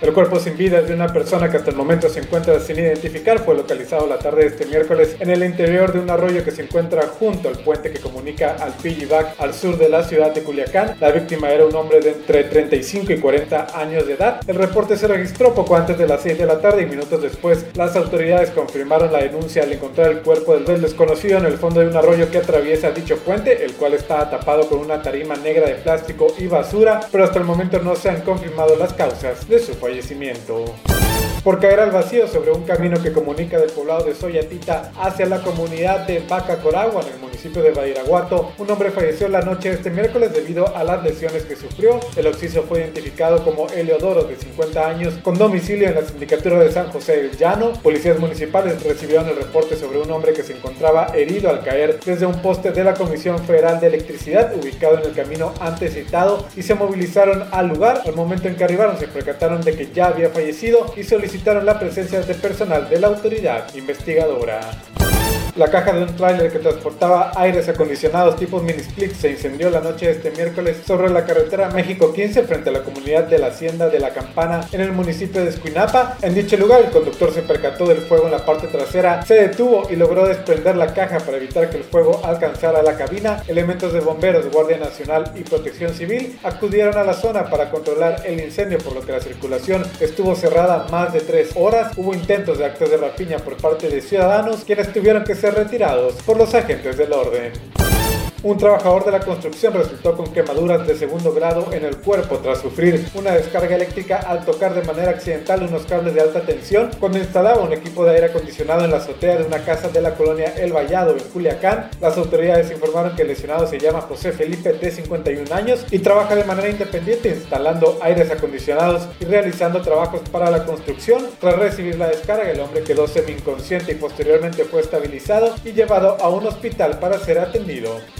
El cuerpo sin vida de una persona que hasta el momento se encuentra sin identificar fue localizado la tarde de este miércoles en el interior de un arroyo que se encuentra junto al puente que comunica al Pijibac al sur de la ciudad de Culiacán. La víctima era un hombre de entre 35 y 40 años de edad. El reporte se registró poco antes de las 6 de la tarde y minutos después las autoridades confirmaron la denuncia al encontrar el cuerpo del desconocido en el fondo de un arroyo que atraviesa dicho puente, el cual está tapado con una tarima negra de plástico y basura, pero hasta el momento no se han confirmado las causas de su fallecimiento fallecimiento por caer al vacío sobre un camino que comunica del poblado de Soyatita hacia la comunidad de Vaca Coragua en el municipio de Badiraguato. Un hombre falleció la noche de este miércoles debido a las lesiones que sufrió. El occiso fue identificado como Eleodoro de 50 años con domicilio en la sindicatura de San José del Llano. Policías municipales recibieron el reporte sobre un hombre que se encontraba herido al caer desde un poste de la Comisión Federal de Electricidad ubicado en el camino antes citado y se movilizaron al lugar. Al momento en que arribaron se percataron de que ya había fallecido y solicitaron solicitaron la presencia de personal de la autoridad investigadora. La caja de un tráiler que transportaba aires acondicionados tipo mini split se incendió la noche de este miércoles sobre la carretera México 15 frente a la comunidad de la Hacienda de la Campana en el municipio de Escuinapa. En dicho lugar, el conductor se percató del fuego en la parte trasera, se detuvo y logró desprender la caja para evitar que el fuego alcanzara la cabina. Elementos de bomberos, Guardia Nacional y Protección Civil acudieron a la zona para controlar el incendio, por lo que la circulación estuvo cerrada más de tres horas. Hubo intentos de actos de rapiña por parte de ciudadanos, quienes tuvieron que ser retirados por los agentes del orden. Un trabajador de la construcción resultó con quemaduras de segundo grado en el cuerpo tras sufrir una descarga eléctrica al tocar de manera accidental unos cables de alta tensión cuando instalaba un equipo de aire acondicionado en la azotea de una casa de la colonia El Vallado en Culiacán. Las autoridades informaron que el lesionado se llama José Felipe de 51 años y trabaja de manera independiente instalando aires acondicionados y realizando trabajos para la construcción. Tras recibir la descarga, el hombre quedó semi inconsciente y posteriormente fue estabilizado y llevado a un hospital para ser atendido